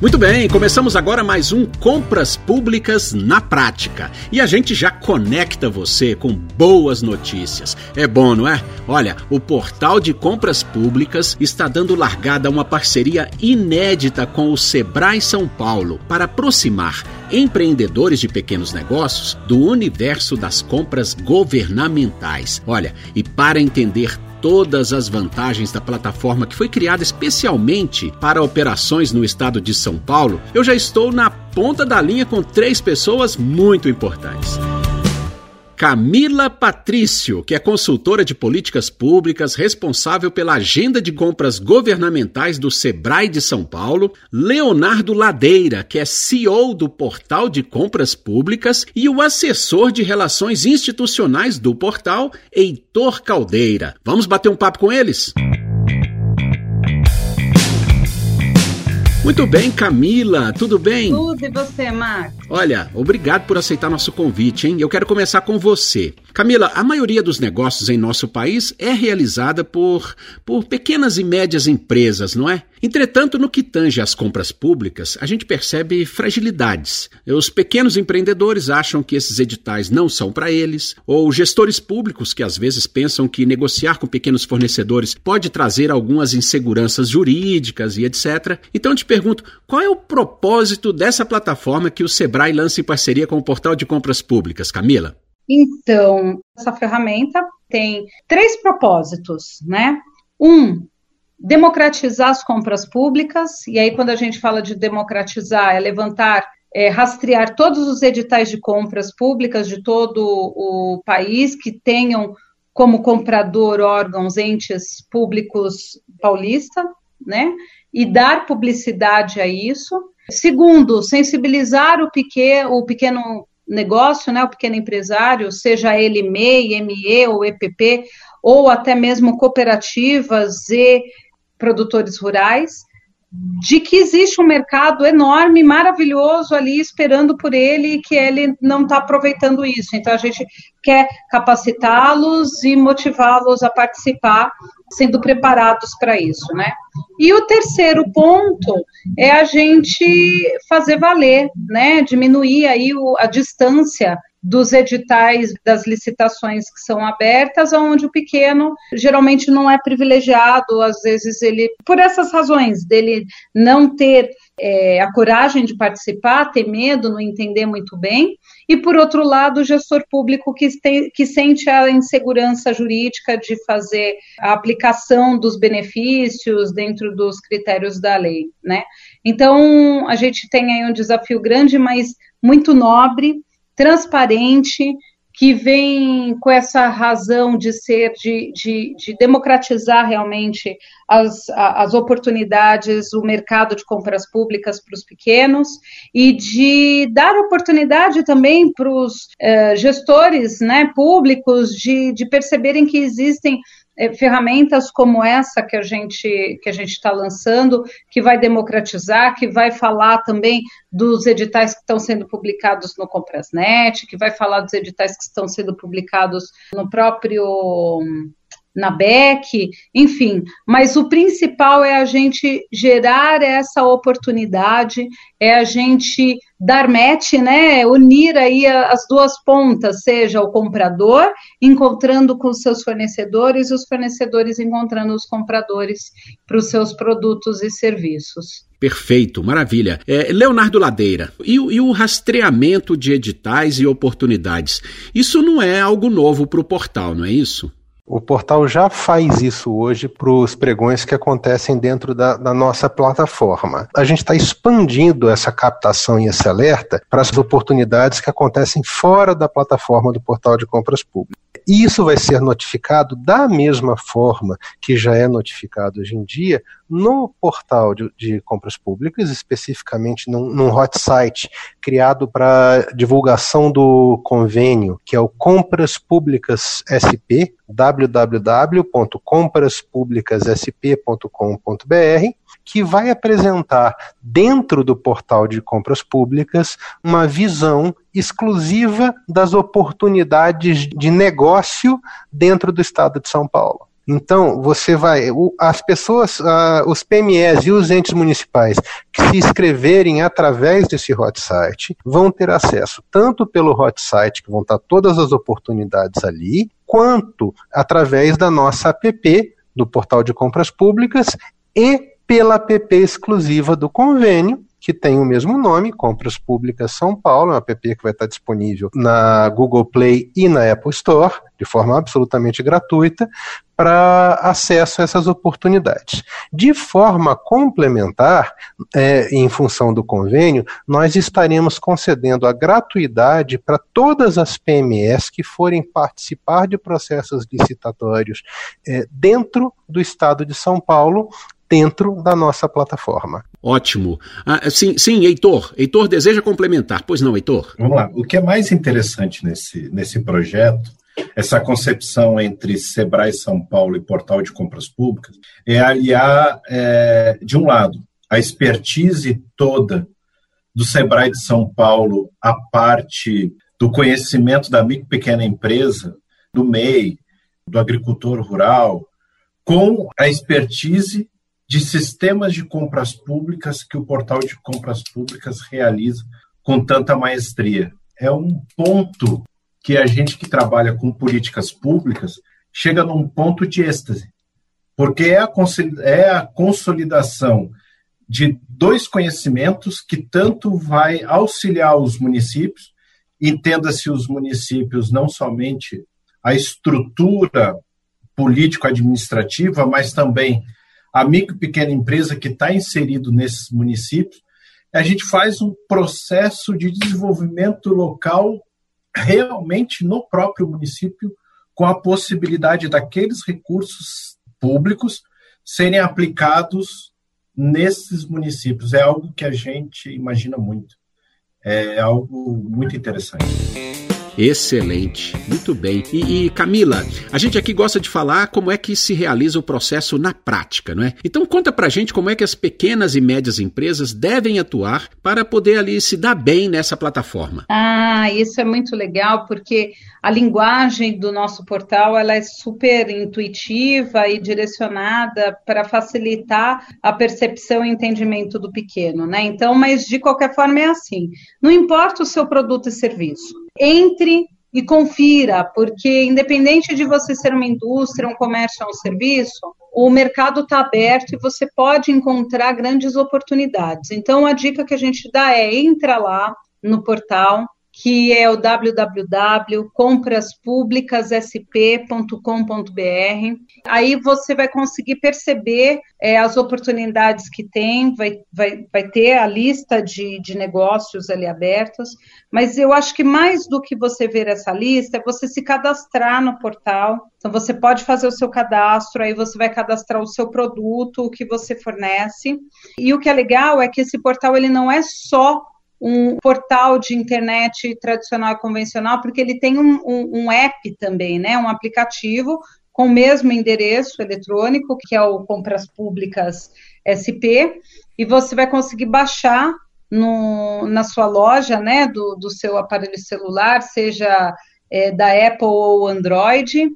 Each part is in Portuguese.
Muito bem, começamos agora mais um Compras Públicas na Prática. E a gente já conecta você com boas notícias. É bom, não é? Olha, o Portal de Compras Públicas está dando largada a uma parceria inédita com o Sebrae São Paulo para aproximar empreendedores de pequenos negócios do universo das compras governamentais. Olha, e para entender todas as vantagens da plataforma que foi criada especialmente para operações no estado de São Paulo, eu já estou na ponta da linha com três pessoas muito importantes. Camila Patrício, que é consultora de políticas públicas, responsável pela agenda de compras governamentais do Sebrae de São Paulo, Leonardo Ladeira, que é CEO do Portal de Compras Públicas, e o assessor de relações institucionais do portal, Heitor Caldeira. Vamos bater um papo com eles? Muito bem, Camila, tudo bem? Tudo e você, Max? Olha, obrigado por aceitar nosso convite, hein? Eu quero começar com você. Camila, a maioria dos negócios em nosso país é realizada por, por pequenas e médias empresas, não é? Entretanto, no que tange às compras públicas, a gente percebe fragilidades. Os pequenos empreendedores acham que esses editais não são para eles, ou gestores públicos que às vezes pensam que negociar com pequenos fornecedores pode trazer algumas inseguranças jurídicas e etc. Então, eu te pergunto, qual é o propósito dessa plataforma que o Sebrae lança em parceria com o Portal de Compras Públicas, Camila? Então, essa ferramenta tem três propósitos, né? Um, democratizar as compras públicas, e aí quando a gente fala de democratizar, é levantar, é, rastrear todos os editais de compras públicas de todo o país que tenham como comprador órgãos, entes públicos paulista, né? E dar publicidade a isso. Segundo, sensibilizar o, pequeno, o pequeno negócio, né, o pequeno empresário, seja ele MEI, ME ou EPP, ou até mesmo cooperativas e produtores rurais, de que existe um mercado enorme, maravilhoso ali esperando por ele e que ele não está aproveitando isso. Então a gente quer capacitá-los e motivá-los a participar, sendo preparados para isso, né? E o terceiro ponto é a gente fazer valer, né? Diminuir aí o, a distância dos editais das licitações que são abertas, onde o pequeno geralmente não é privilegiado, às vezes ele, por essas razões, dele não ter é, a coragem de participar, ter medo, não entender muito bem, e por outro lado, o gestor público que, tem, que sente a insegurança jurídica de fazer a aplicação dos benefícios dentro dos critérios da lei, né? Então, a gente tem aí um desafio grande, mas muito nobre, transparente, que vem com essa razão de ser, de, de, de democratizar realmente as, as oportunidades, o mercado de compras públicas para os pequenos e de dar oportunidade também para os eh, gestores né, públicos de, de perceberem que existem é, ferramentas como essa que a gente que a gente está lançando, que vai democratizar, que vai falar também dos editais que estão sendo publicados no Comprasnet, que vai falar dos editais que estão sendo publicados no próprio na BEC, enfim, mas o principal é a gente gerar essa oportunidade, é a gente dar match, né, unir aí as duas pontas, seja o comprador encontrando com os seus fornecedores e os fornecedores encontrando os compradores para os seus produtos e serviços. Perfeito, maravilha. É, Leonardo Ladeira, e, e, o rastreamento de editais e oportunidades? Isso não é algo novo para o portal, não é isso? O portal já faz isso hoje para os pregões que acontecem dentro da, da nossa plataforma. A gente está expandindo essa captação e esse alerta para as oportunidades que acontecem fora da plataforma do portal de compras públicas. E isso vai ser notificado da mesma forma que já é notificado hoje em dia no portal de, de compras públicas, especificamente num, num hot site criado para divulgação do convênio, que é o Compras Públicas SP, www.compraspublicassp.com.br, que vai apresentar dentro do portal de compras públicas uma visão exclusiva das oportunidades de negócio dentro do estado de São Paulo. Então, você vai. As pessoas, uh, os PMEs e os entes municipais que se inscreverem através desse hot site vão ter acesso tanto pelo hot site, que vão estar todas as oportunidades ali, quanto através da nossa app, do portal de compras públicas, e pela app exclusiva do convênio, que tem o mesmo nome, Compras Públicas São Paulo, é um app que vai estar disponível na Google Play e na Apple Store, de forma absolutamente gratuita, para acesso a essas oportunidades. De forma complementar, é, em função do convênio, nós estaremos concedendo a gratuidade para todas as PMEs que forem participar de processos licitatórios é, dentro do estado de São Paulo, dentro da nossa plataforma. Ótimo. Ah, sim, sim, Heitor. Heitor deseja complementar. Pois não, Heitor? Vamos lá. O que é mais interessante nesse, nesse projeto, essa concepção entre Sebrae São Paulo e Portal de Compras Públicas, é aliar, é, de um lado, a expertise toda do Sebrae de São Paulo, a parte do conhecimento da micro pequena empresa, do MEI, do agricultor rural, com a expertise de sistemas de compras públicas que o portal de compras públicas realiza com tanta maestria. É um ponto que a gente que trabalha com políticas públicas chega num ponto de êxtase, porque é a, é consolidação de dois conhecimentos que tanto vai auxiliar os municípios, entenda-se os municípios não somente a estrutura político-administrativa, mas também a micro e pequena empresa que está inserido nesses municípios, a gente faz um processo de desenvolvimento local realmente no próprio município, com a possibilidade daqueles recursos públicos serem aplicados nesses municípios. É algo que a gente imagina muito. É algo muito interessante. Excelente, muito bem. E, e, Camila, a gente aqui gosta de falar como é que se realiza o processo na prática, não é? Então conta pra gente como é que as pequenas e médias empresas devem atuar para poder ali se dar bem nessa plataforma. Ah, isso é muito legal porque a linguagem do nosso portal ela é super intuitiva e direcionada para facilitar a percepção e entendimento do pequeno, né? Então, mas de qualquer forma é assim. Não importa o seu produto e serviço entre e confira, porque independente de você ser uma indústria, um comércio ou um serviço, o mercado está aberto e você pode encontrar grandes oportunidades. Então, a dica que a gente dá é entra lá no portal, que é o www.compraspublicassp.com.br. Aí você vai conseguir perceber é, as oportunidades que tem, vai, vai, vai ter a lista de, de negócios ali abertos, mas eu acho que mais do que você ver essa lista, é você se cadastrar no portal. Então, você pode fazer o seu cadastro, aí você vai cadastrar o seu produto, o que você fornece. E o que é legal é que esse portal ele não é só um portal de internet tradicional e convencional, porque ele tem um, um, um app também, né? Um aplicativo com o mesmo endereço eletrônico, que é o Compras Públicas SP, e você vai conseguir baixar no, na sua loja, né, do, do seu aparelho celular, seja é, da Apple ou Android,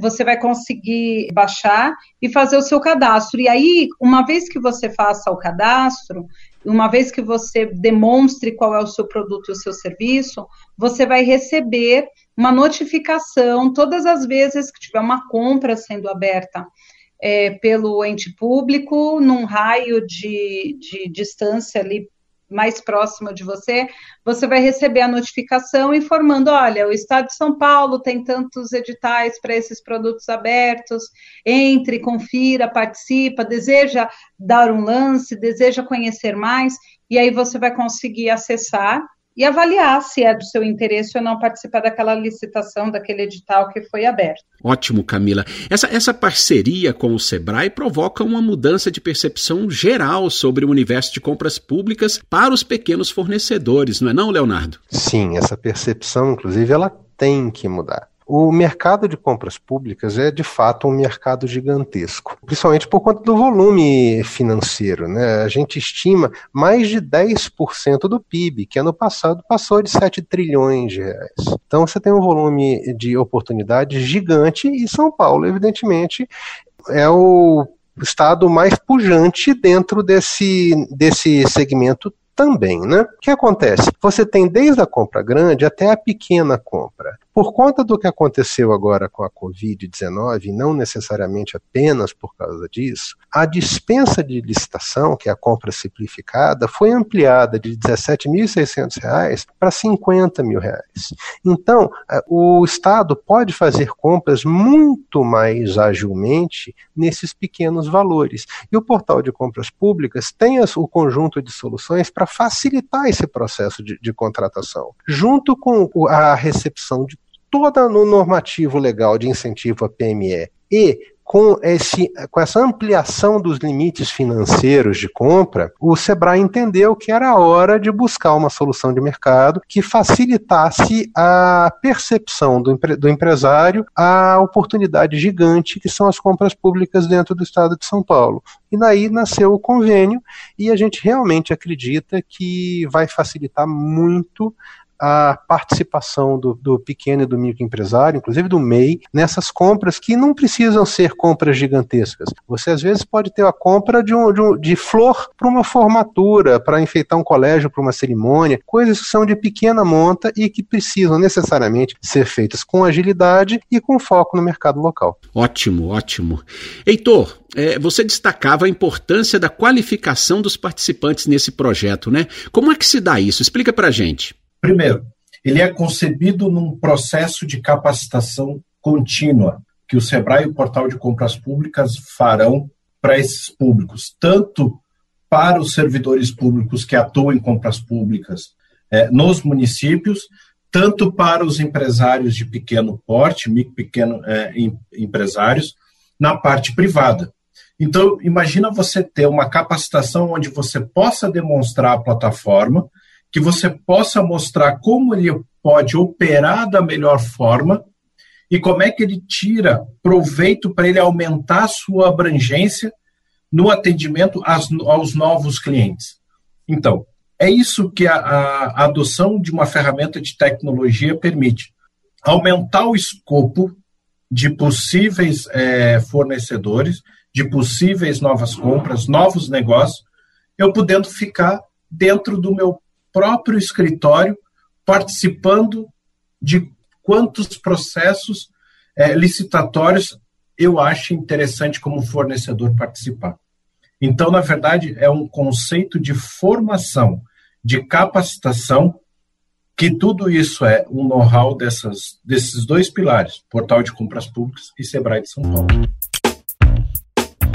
você vai conseguir baixar e fazer o seu cadastro. E aí, uma vez que você faça o cadastro, uma vez que você demonstre qual é o seu produto e o seu serviço, você vai receber uma notificação todas as vezes que tiver uma compra sendo aberta é, pelo ente público, num raio de, de distância ali mais próximo de você, você vai receber a notificação informando: olha, o Estado de São Paulo tem tantos editais para esses produtos abertos, entre, confira, participa, deseja dar um lance, deseja conhecer mais, e aí você vai conseguir acessar e avaliar se é do seu interesse ou não participar daquela licitação, daquele edital que foi aberto. Ótimo, Camila. Essa, essa parceria com o Sebrae provoca uma mudança de percepção geral sobre o universo de compras públicas para os pequenos fornecedores, não é não, Leonardo? Sim, essa percepção, inclusive, ela tem que mudar. O mercado de compras públicas é de fato um mercado gigantesco, principalmente por conta do volume financeiro. Né? A gente estima mais de 10% do PIB, que ano passado passou de 7 trilhões de reais. Então você tem um volume de oportunidades gigante e São Paulo, evidentemente, é o estado mais pujante dentro desse, desse segmento também, né? O que acontece? Você tem desde a compra grande até a pequena compra. Por conta do que aconteceu agora com a Covid-19, não necessariamente apenas por causa disso, a dispensa de licitação, que é a compra simplificada, foi ampliada de R$ 17.600 para 50 mil reais. Então, é, o Estado pode fazer compras muito mais agilmente nesses pequenos valores. E o portal de compras públicas tem o conjunto de soluções para facilitar esse processo de, de contratação, junto com a recepção de toda no normativo legal de incentivo à PME e com, esse, com essa ampliação dos limites financeiros de compra, o Sebrae entendeu que era hora de buscar uma solução de mercado que facilitasse a percepção do, empre, do empresário a oportunidade gigante que são as compras públicas dentro do estado de São Paulo. E daí nasceu o convênio, e a gente realmente acredita que vai facilitar muito a participação do, do, pequeno e do microempresário, inclusive do MEI, nessas compras que não precisam ser compras gigantescas. Você às vezes pode ter a compra de, um, de, um, de flor para uma formatura, para enfeitar um colégio, para uma cerimônia, coisas que são de pequena monta e que precisam necessariamente ser feitas com agilidade e com foco no mercado local. Ótimo, ótimo. Heitor, é, você destacava a importância da qualificação dos participantes nesse projeto, né? Como é que se dá isso? Explica para gente. Primeiro, ele é concebido num processo de capacitação contínua que o Sebrae e o Portal de Compras Públicas farão para esses públicos, tanto para os servidores públicos que atuam em compras públicas é, nos municípios, tanto para os empresários de pequeno porte, micro pequeno é, empresários, na parte privada. Então, imagina você ter uma capacitação onde você possa demonstrar a plataforma, que você possa mostrar como ele pode operar da melhor forma e como é que ele tira proveito para ele aumentar a sua abrangência no atendimento aos, novos clientes. Então, é isso que a, a, adoção de uma ferramenta de tecnologia permite. Aumentar o escopo de possíveis é, fornecedores, de possíveis novas compras, novos negócios, eu podendo ficar dentro do meu próprio escritório participando de quantos processos é, licitatórios eu acho interessante como fornecedor participar. Então, na verdade, é um conceito de formação, de capacitação, que tudo isso é um know-how desses dois pilares, Portal de Compras Públicas e Sebrae de São Paulo.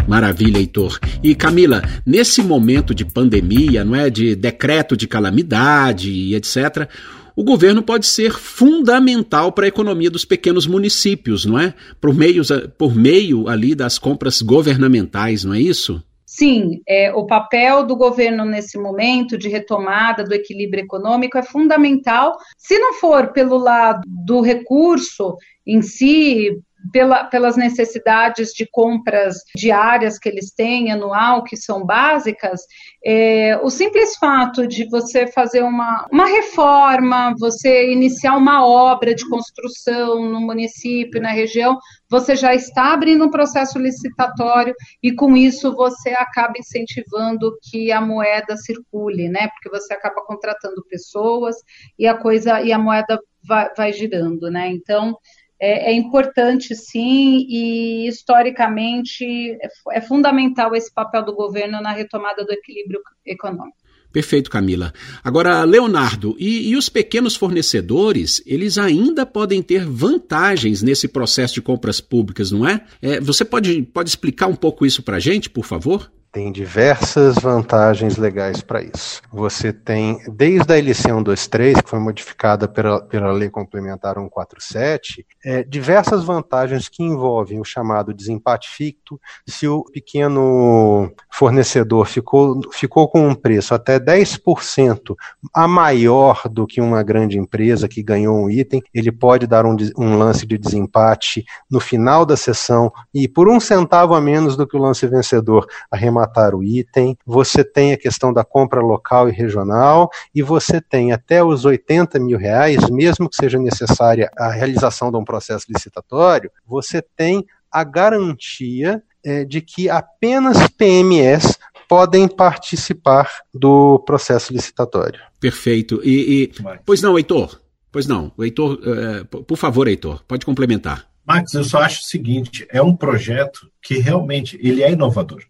Maravilha, Heitor. E Camila, nesse momento de pandemia, não é, de decreto de calamidade e etc., o governo pode ser fundamental para a economia dos pequenos municípios, não é? Por meio, por meio ali das compras governamentais, não é isso? Sim, é, o papel do governo nesse momento de retomada do equilíbrio econômico é fundamental. Se não for pelo lado do recurso em si, pela, pelas necessidades de compras diárias que eles têm, anual, que são básicas, é, o simples fato de você fazer uma, uma reforma, você iniciar uma obra de construção no município, na região, você já está abrindo um processo licitatório e com isso você acaba incentivando que a moeda circule, né? Porque você acaba contratando pessoas e a coisa e a moeda vai, vai girando, né? Então é, é importante, sim, e historicamente é, é fundamental esse papel do governo na retomada do equilíbrio econômico. Perfeito, Camila. Agora, Leonardo, e, e, os pequenos fornecedores, eles ainda podem ter vantagens nesse processo de compras públicas, não é? é você pode, pode explicar um pouco isso para a gente, por favor? Tem diversas vantagens legais para isso. Você tem, desde a LC 123, que foi modificada pela, pela Lei Complementar 147, é, diversas vantagens que envolvem o chamado desempate ficto. Se o pequeno fornecedor ficou, ficou com um preço até 10% a maior do que uma grande empresa que ganhou um item, ele pode dar um, um lance de desempate no final da sessão e por um centavo a menos do que o lance vencedor arrematar o item. Você tem a questão da compra local e regional e você tem até os 80 mil reais, mesmo que seja necessária a realização de um processo licitatório, você tem a garantia é, de que apenas PMS podem participar do processo licitatório. Perfeito. E, e... pois não, Heitor. Pois não, Heitor, uh, por favor, Heitor, pode complementar. Max, eu só acho o seguinte: é um projeto que realmente ele é inovador.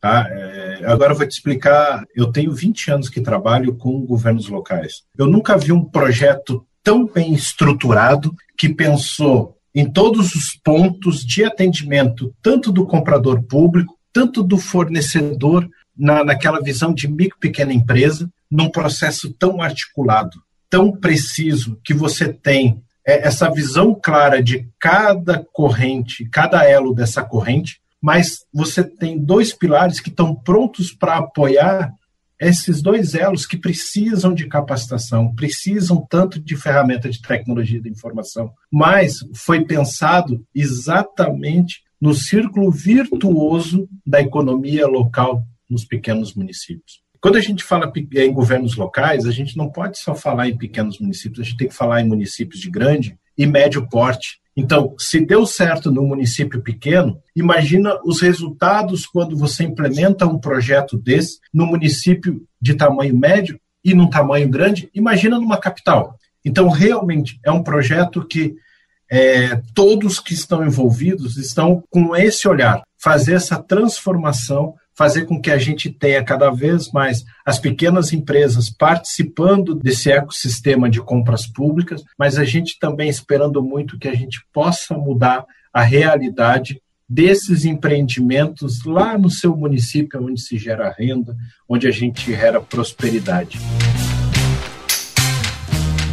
Tá? É, agora eu vou te explicar. Eu tenho 20 anos que trabalho com governos locais. Eu nunca vi um projeto tão bem estruturado que pensou em todos os pontos de atendimento, tanto do comprador público, tanto do fornecedor, na, naquela visão de micro pequena empresa, num processo tão articulado, tão preciso, que você tem é, essa visão clara de cada corrente, cada elo dessa corrente, mas você tem dois pilares que estão prontos para apoiar esses dois elos que precisam de capacitação, precisam tanto de ferramenta de tecnologia da informação, mas foi pensado exatamente no círculo virtuoso da economia local nos pequenos municípios. Quando a gente fala em governos locais, a gente não pode só falar em pequenos municípios, a gente tem que falar em municípios de grande e médio porte. Então, se deu certo no município pequeno, imagina os resultados quando você implementa um projeto desse no município de tamanho médio e num tamanho grande, imagina numa capital. Então, realmente, é um projeto que é, todos que estão envolvidos estão com esse olhar, fazer essa transformação fazer com que a gente tenha cada vez mais as pequenas empresas participando desse ecossistema de compras públicas, mas a gente também esperando muito que a gente possa mudar a realidade desses empreendimentos lá no seu município, onde se gera renda, onde a gente gera prosperidade.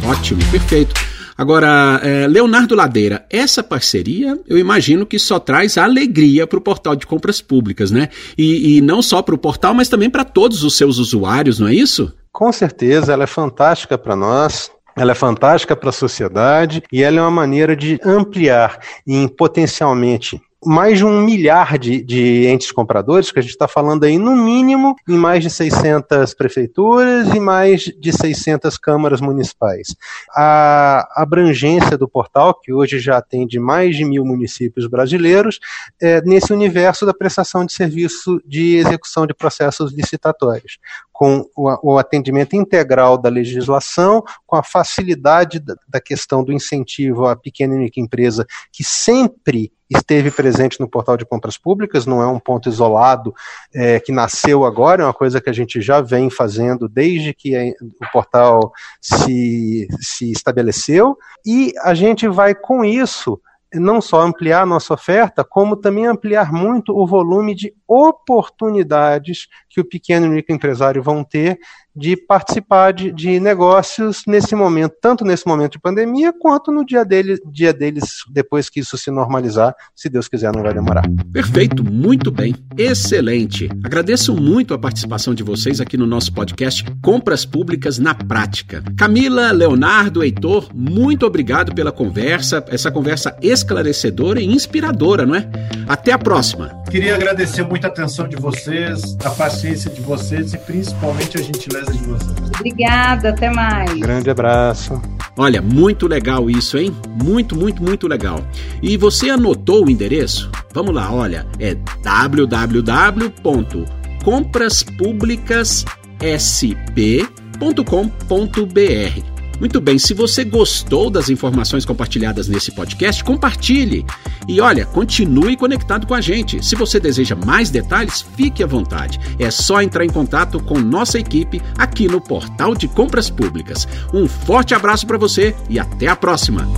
Ótimo, perfeito. Agora, é, Leonardo Ladeira, essa parceria eu imagino que só traz alegria para o portal de compras públicas, né? E, e não só para o portal, mas também para todos os seus usuários, não é isso? Com certeza, ela é fantástica para nós. Ela é fantástica para a sociedade e ela é uma maneira de ampliar em potencialmente mais de um milhar de, de entes compradores, que a gente está falando aí no mínimo em mais de 600 prefeituras e mais de 600 câmaras municipais. A abrangência do portal, que hoje já atende mais de mil municípios brasileiros, é nesse universo da prestação de serviço de execução de processos licitatórios com o, atendimento integral da legislação, com a facilidade da questão do incentivo à pequena e única empresa, que sempre esteve presente no portal de compras públicas, não é um ponto isolado é, que nasceu agora, é uma coisa que a gente já vem fazendo desde que o portal se, se estabeleceu, e a gente vai com isso não só ampliar a nossa oferta, como também ampliar muito o volume de oportunidades que o pequeno e microempresário vão ter de participar de, de, negócios nesse momento, tanto nesse momento de pandemia, quanto no dia, dele, dia deles, depois que isso se normalizar, se Deus quiser, não vai demorar. Perfeito, muito bem, excelente. Agradeço muito a participação de vocês aqui no nosso podcast Compras Públicas na Prática. Camila, Leonardo, Heitor, muito obrigado pela conversa, essa conversa esclarecedora e inspiradora, não é? Até a próxima. Queria agradecer muito a atenção de vocês, a paciência de vocês e principalmente a gentileza de vocês. Obrigada, até mais. Grande abraço. Olha, muito legal isso, hein? Muito, muito, muito legal. E você anotou o endereço? Vamos lá, olha, é www.compraspublicassp.com.br. Muito bem, se você gostou das informações compartilhadas nesse podcast, compartilhe. E olha, continue conectado com a gente. Se você deseja mais detalhes, fique à vontade. É só entrar em contato com nossa equipe aqui no Portal de Compras Públicas. Um forte abraço para você e até a próxima.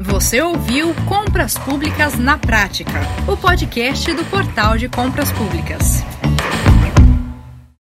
Você ouviu Compras Públicas na Prática, o podcast do Portal de Compras Públicas.